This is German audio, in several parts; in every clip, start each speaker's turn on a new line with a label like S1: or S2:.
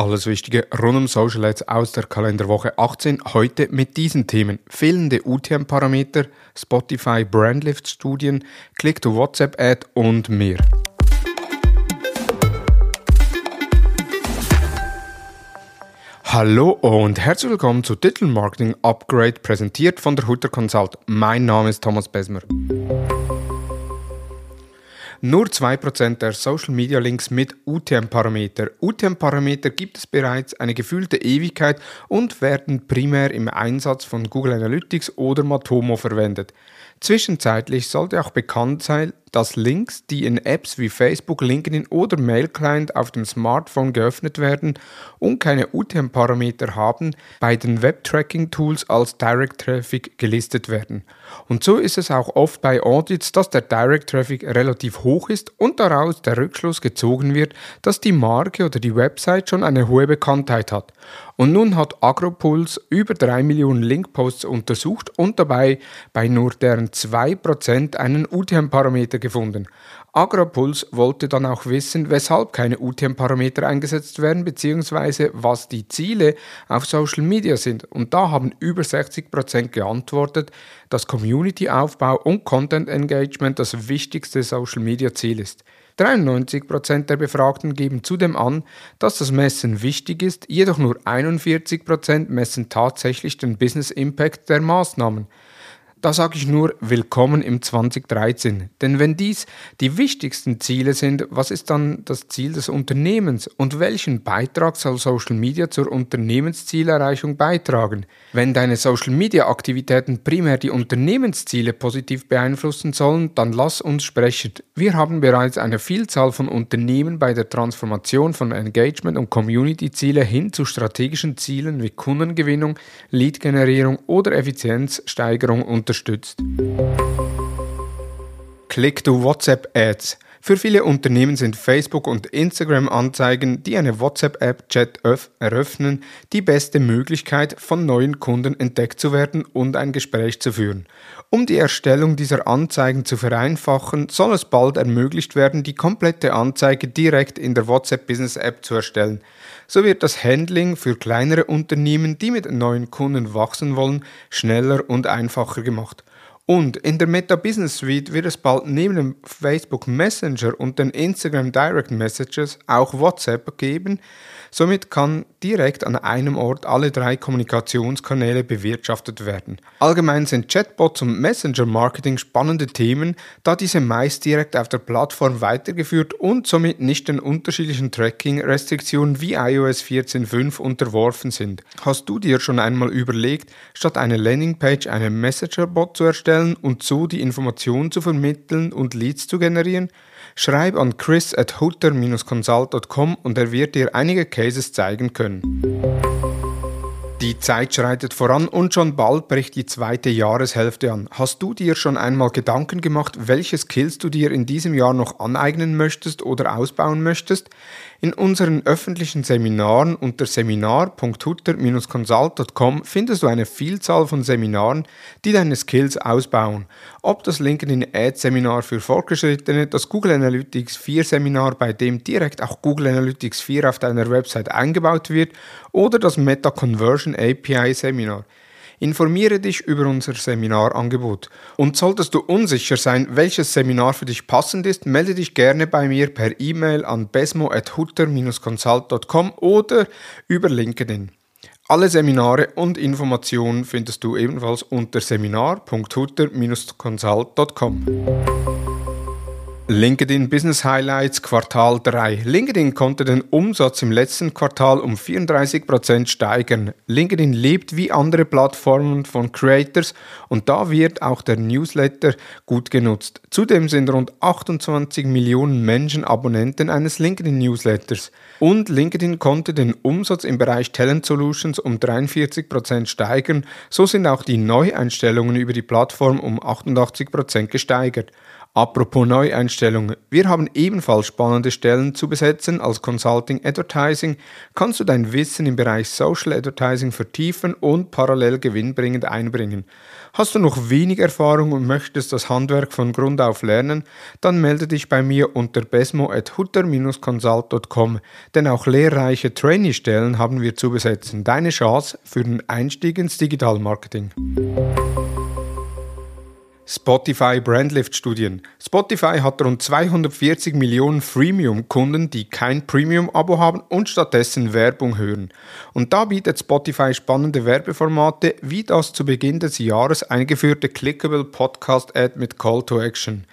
S1: Alles Wichtige rund um Social Ads aus der Kalenderwoche 18. Heute mit diesen Themen. Fehlende UTM-Parameter, Spotify Brandlift-Studien, Click-to-WhatsApp-Ad und mehr. Hallo und herzlich willkommen zu Digital Marketing Upgrade, präsentiert von der Hutter Consult. Mein Name ist Thomas Besmer. Nur 2% der Social Media Links mit UTM-Parameter. UTM-Parameter gibt es bereits eine gefühlte Ewigkeit und werden primär im Einsatz von Google Analytics oder Matomo verwendet. Zwischenzeitlich sollte auch bekannt sein, dass Links, die in Apps wie Facebook, LinkedIn oder Mail Client auf dem Smartphone geöffnet werden und keine UTM-Parameter haben, bei den Web-Tracking-Tools als Direct Traffic gelistet werden. Und so ist es auch oft bei Audits, dass der Direct Traffic relativ hoch ist und daraus der Rückschluss gezogen wird, dass die Marke oder die Website schon eine hohe Bekanntheit hat. Und nun hat Agropuls über 3 Millionen Linkposts untersucht und dabei bei nur deren 2% einen UTM-Parameter gefunden. Agropuls wollte dann auch wissen, weshalb keine UTM-Parameter eingesetzt werden, beziehungsweise was die Ziele auf Social Media sind. Und da haben über 60% geantwortet, dass Community-Aufbau und Content Engagement das wichtigste Social Media-Ziel ist. 93% der Befragten geben zudem an, dass das Messen wichtig ist, jedoch nur 41% messen tatsächlich den Business Impact der Maßnahmen. Da sage ich nur willkommen im 2013. Denn wenn dies die wichtigsten Ziele sind, was ist dann das Ziel des Unternehmens und welchen Beitrag soll Social Media zur Unternehmenszielerreichung beitragen? Wenn deine Social Media Aktivitäten primär die Unternehmensziele positiv beeinflussen sollen, dann lass uns sprechen. Wir haben bereits eine Vielzahl von Unternehmen bei der Transformation von Engagement und Community Ziele hin zu strategischen Zielen wie Kundengewinnung, Lead-Generierung oder Effizienzsteigerung und unterstützt. Click to WhatsApp Ads. Für viele Unternehmen sind Facebook und Instagram Anzeigen, die eine WhatsApp-App-Chat eröffnen, die beste Möglichkeit, von neuen Kunden entdeckt zu werden und ein Gespräch zu führen. Um die Erstellung dieser Anzeigen zu vereinfachen, soll es bald ermöglicht werden, die komplette Anzeige direkt in der WhatsApp Business App zu erstellen. So wird das Handling für kleinere Unternehmen, die mit neuen Kunden wachsen wollen, schneller und einfacher gemacht. Und in der Meta Business Suite wird es bald neben dem Facebook Messenger und den Instagram Direct Messages auch WhatsApp geben, Somit kann direkt an einem Ort alle drei Kommunikationskanäle bewirtschaftet werden. Allgemein sind Chatbots und Messenger-Marketing spannende Themen, da diese meist direkt auf der Plattform weitergeführt und somit nicht den unterschiedlichen Tracking-Restriktionen wie iOS 14.5 unterworfen sind. Hast du dir schon einmal überlegt, statt einer Landingpage einen Messenger-Bot zu erstellen und so die Informationen zu vermitteln und Leads zu generieren? Schreib an chris at hutter-consult.com und er wird dir einige Cases zeigen können. Die Zeit schreitet voran und schon bald bricht die zweite Jahreshälfte an. Hast du dir schon einmal Gedanken gemacht, welche Skills du dir in diesem Jahr noch aneignen möchtest oder ausbauen möchtest? In unseren öffentlichen Seminaren unter seminar.hutter-consult.com findest du eine Vielzahl von Seminaren, die deine Skills ausbauen. Ob das LinkedIn Ads Seminar für Fortgeschrittene, das Google Analytics 4 Seminar, bei dem direkt auch Google Analytics 4 auf deiner Website eingebaut wird, oder das Meta Conversion API Seminar. Informiere dich über unser Seminarangebot. Und solltest du unsicher sein, welches Seminar für dich passend ist, melde dich gerne bei mir per E-Mail an besmo.hutter-consult.com oder über LinkedIn. Alle Seminare und Informationen findest du ebenfalls unter seminar.hutter-consult.com. LinkedIn Business Highlights Quartal 3. LinkedIn konnte den Umsatz im letzten Quartal um 34% steigern. LinkedIn lebt wie andere Plattformen von Creators und da wird auch der Newsletter gut genutzt. Zudem sind rund 28 Millionen Menschen Abonnenten eines LinkedIn Newsletters. Und LinkedIn konnte den Umsatz im Bereich Talent Solutions um 43% steigern. So sind auch die Neueinstellungen über die Plattform um 88% gesteigert. Apropos Neueinstellungen, wir haben ebenfalls spannende Stellen zu besetzen als Consulting Advertising. Kannst du dein Wissen im Bereich Social Advertising vertiefen und parallel gewinnbringend einbringen? Hast du noch wenig Erfahrung und möchtest das Handwerk von Grund auf lernen? Dann melde dich bei mir unter besmo.hutter-consult.com, denn auch lehrreiche Trainee-Stellen haben wir zu besetzen. Deine Chance für den Einstieg ins Digitalmarketing. Spotify Brandlift Studien. Spotify hat rund 240 Millionen Freemium-Kunden, die kein Premium-Abo haben und stattdessen Werbung hören. Und da bietet Spotify spannende Werbeformate, wie das zu Beginn des Jahres eingeführte Clickable Podcast Ad mit Call to Action.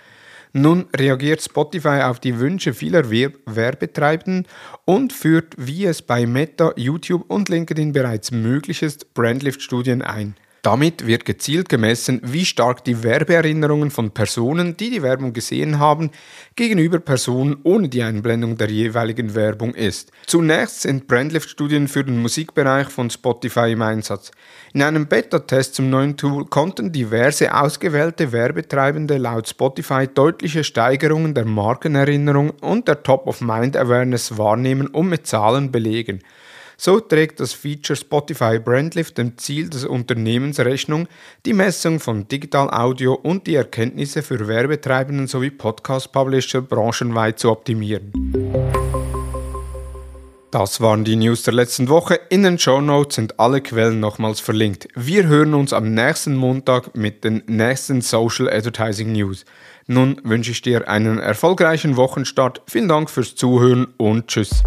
S1: Nun reagiert Spotify auf die Wünsche vieler Werbetreibenden und führt, wie es bei Meta, YouTube und LinkedIn bereits möglich ist, Brandlift-Studien ein. Damit wird gezielt gemessen, wie stark die Werbeerinnerungen von Personen, die die Werbung gesehen haben, gegenüber Personen ohne die Einblendung der jeweiligen Werbung ist. Zunächst sind Brandlift-Studien für den Musikbereich von Spotify im Einsatz. In einem Beta-Test zum neuen Tool konnten diverse ausgewählte Werbetreibende laut Spotify deutliche Steigerungen der Markenerinnerung und der Top-of-Mind-Awareness wahrnehmen und mit Zahlen belegen. So trägt das Feature Spotify Brandlift dem Ziel des Unternehmens Rechnung, die Messung von Digital Audio und die Erkenntnisse für Werbetreibenden sowie Podcast-Publisher branchenweit zu optimieren. Das waren die News der letzten Woche. In den Show Notes sind alle Quellen nochmals verlinkt. Wir hören uns am nächsten Montag mit den nächsten Social Advertising News. Nun wünsche ich dir einen erfolgreichen Wochenstart. Vielen Dank fürs Zuhören und tschüss.